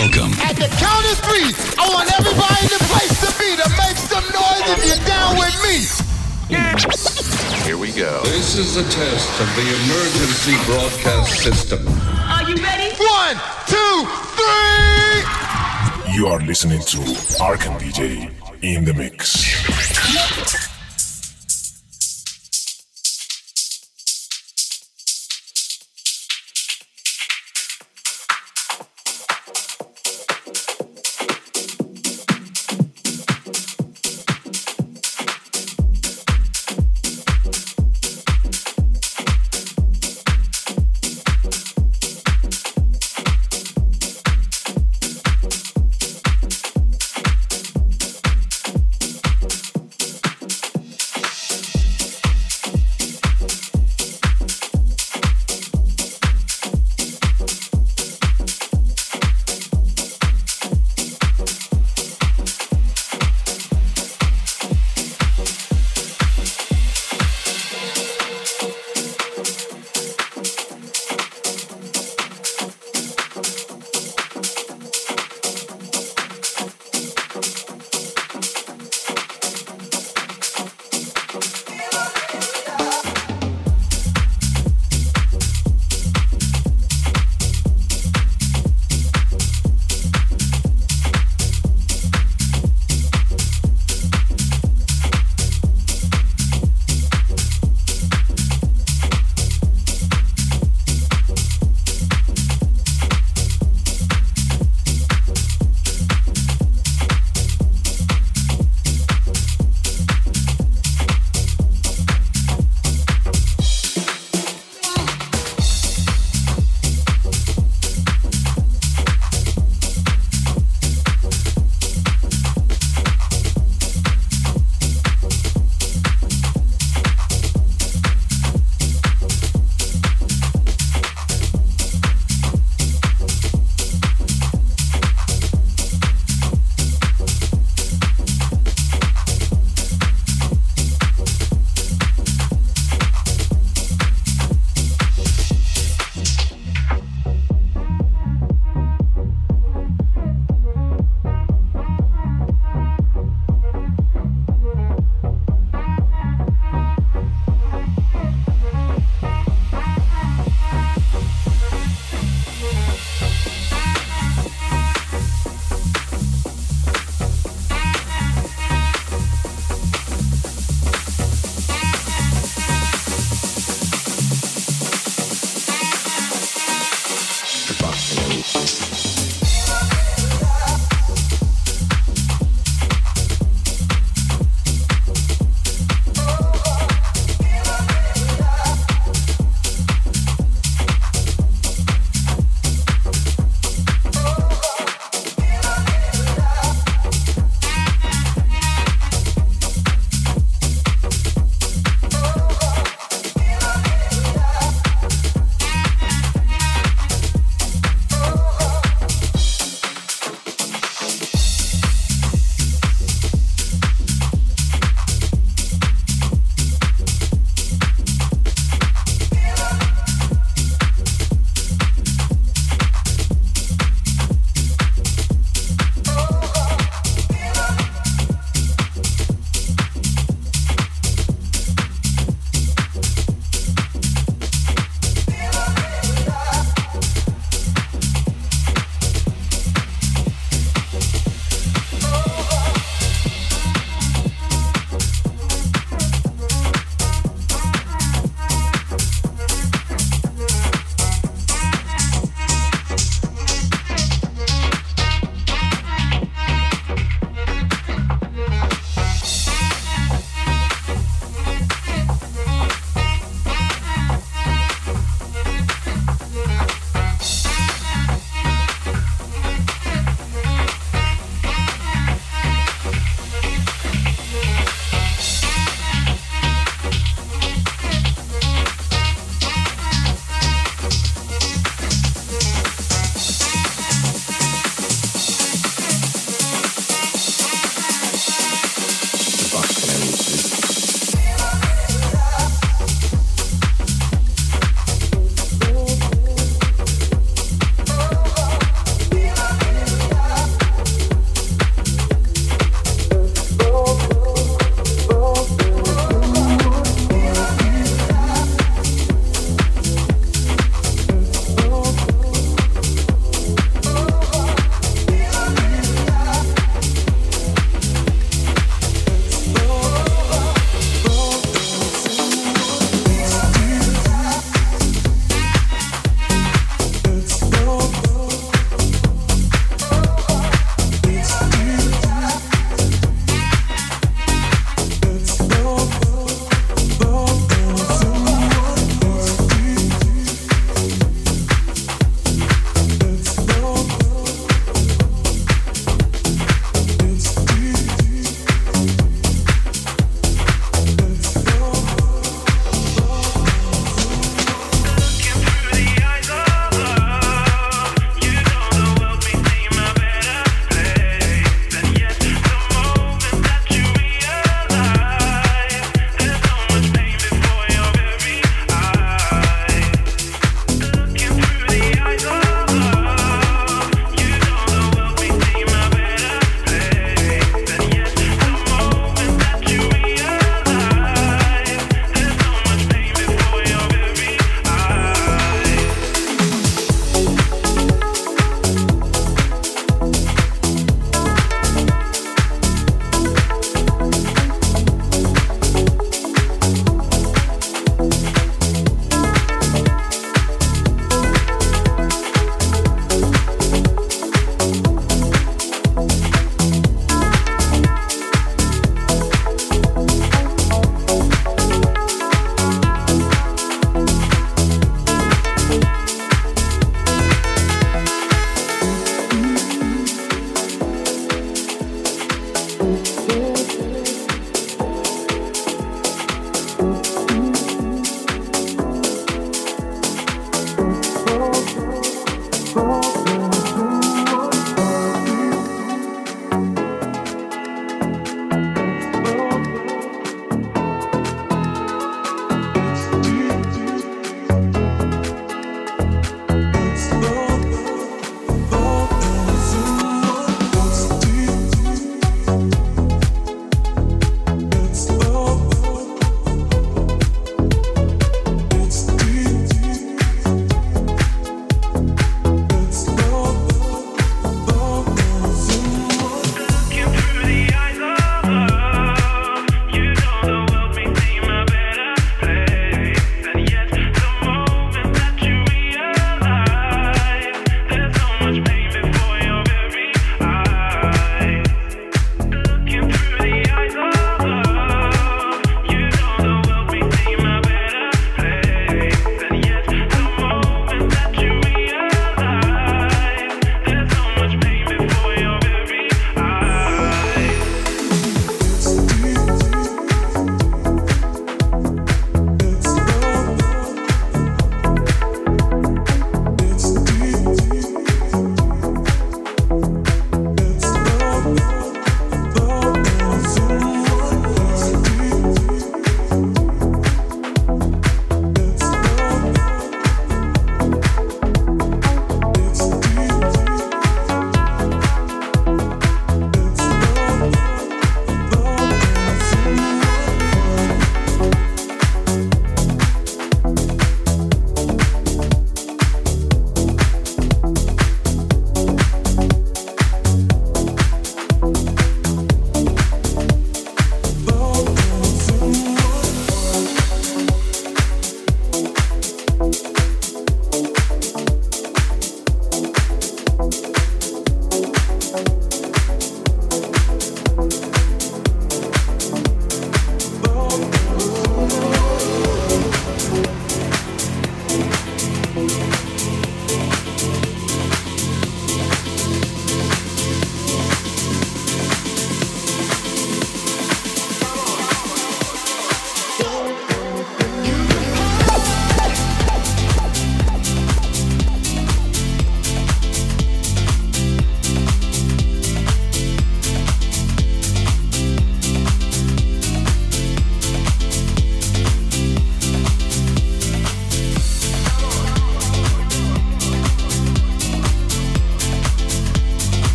Welcome. At the count of three, I want everybody in the place to be to make some noise if you're down with me. Here we go. This is a test of the emergency broadcast system. Are you ready? One, two, three. You are listening to Arkham DJ in the mix.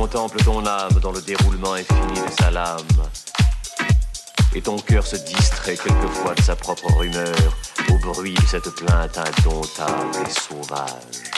Contemple ton âme dans le déroulement infini de sa lame. Et ton cœur se distrait quelquefois de sa propre rumeur au bruit de cette plainte indomptable et sauvage.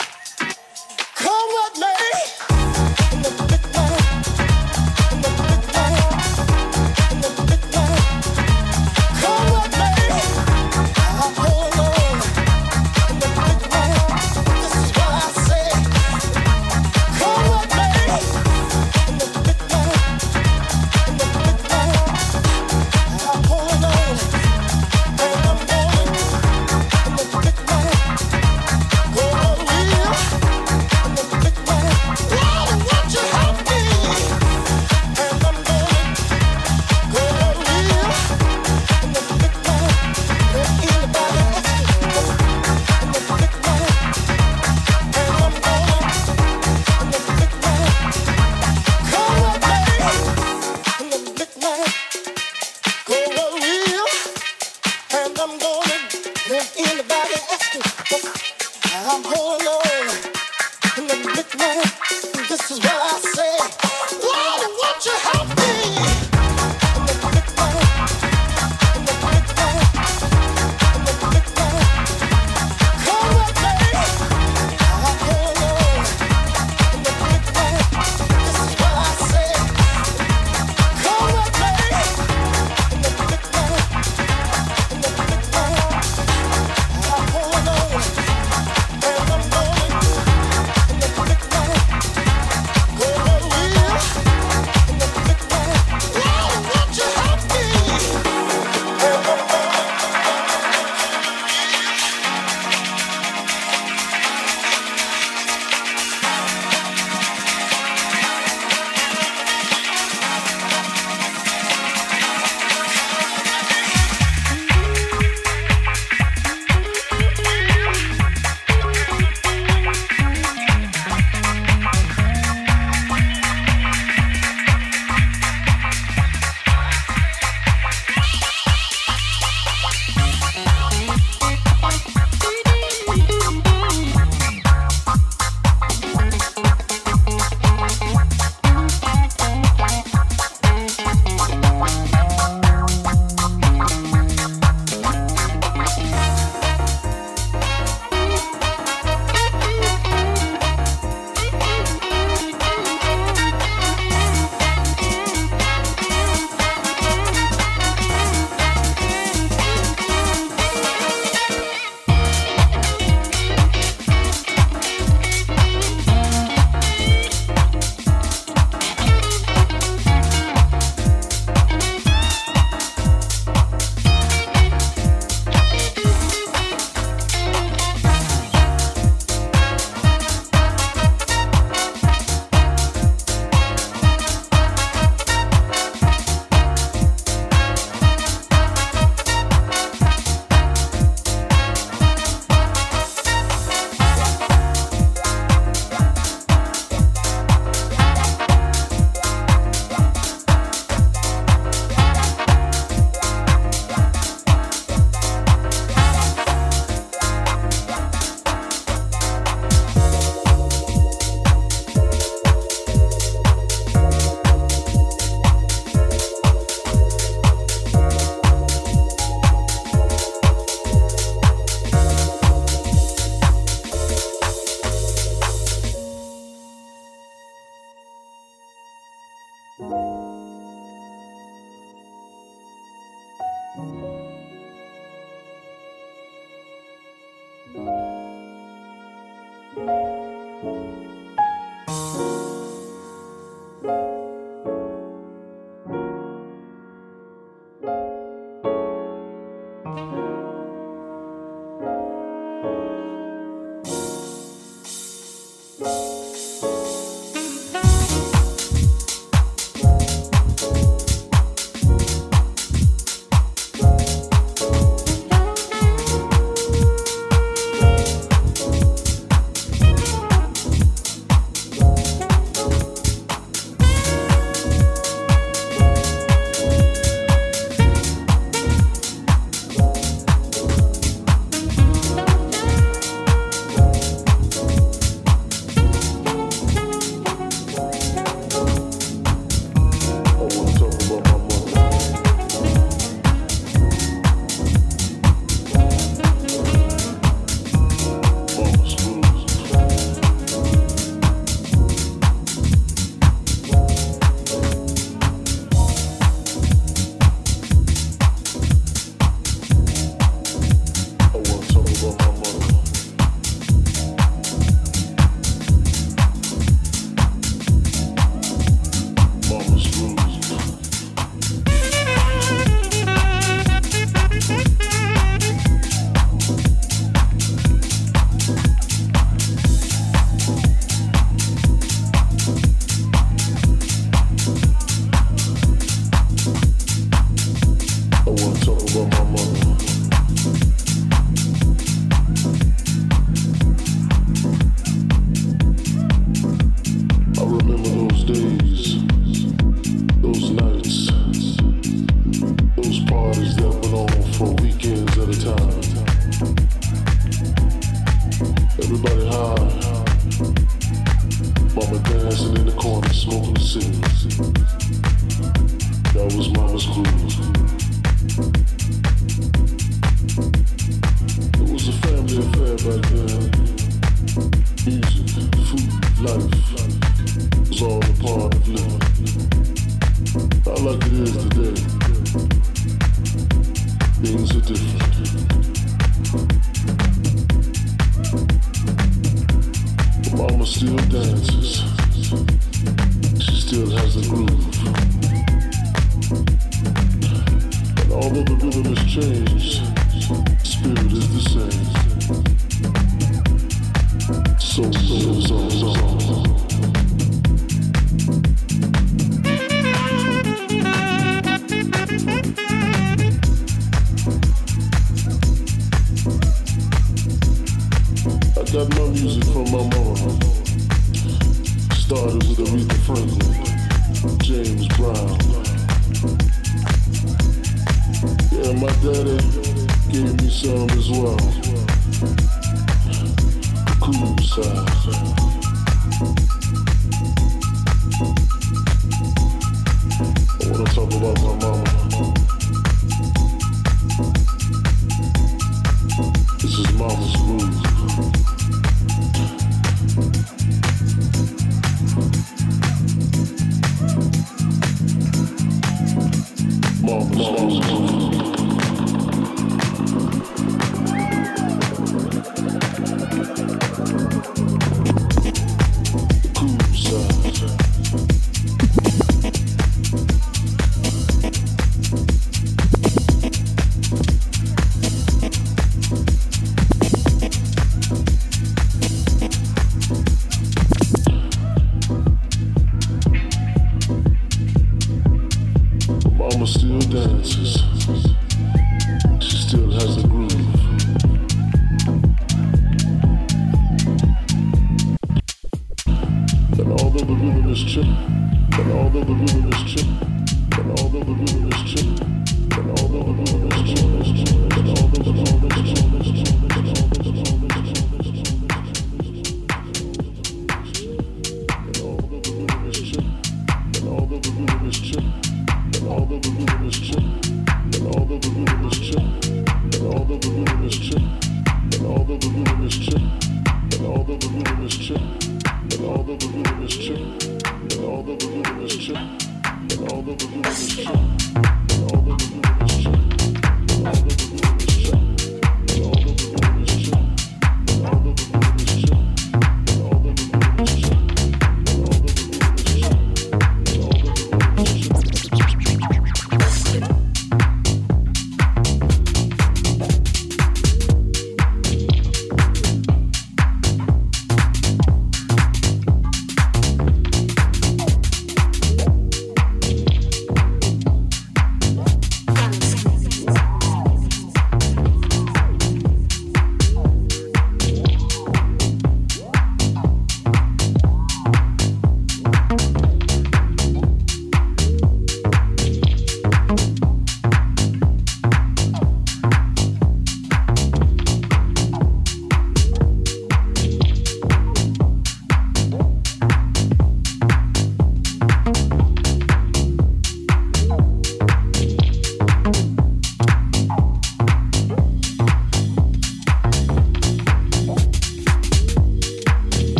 room is chill, and although the room is chill, but although the room is chill.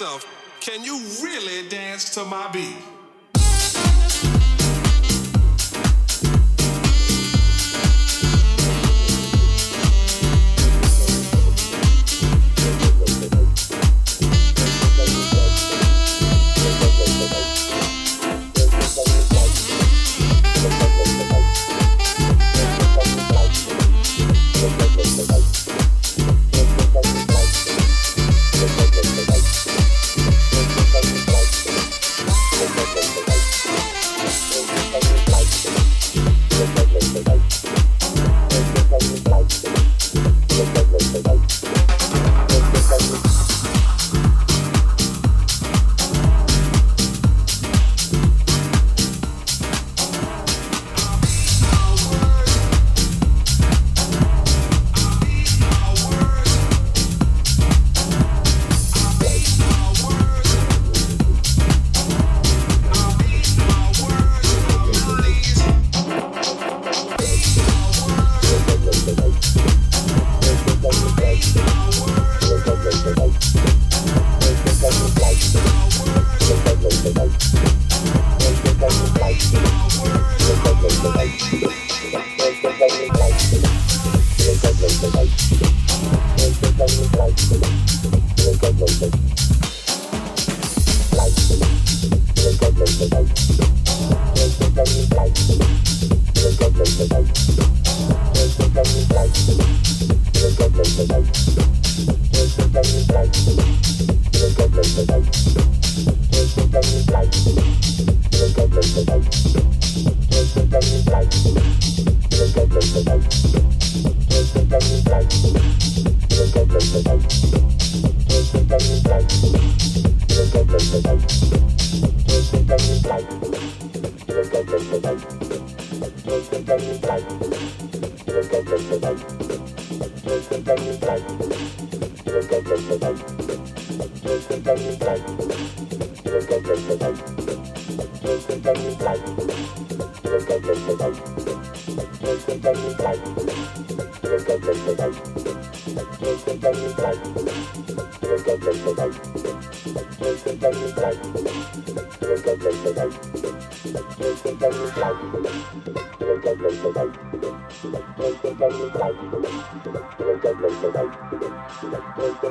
Yourself, can you really dance to my beat?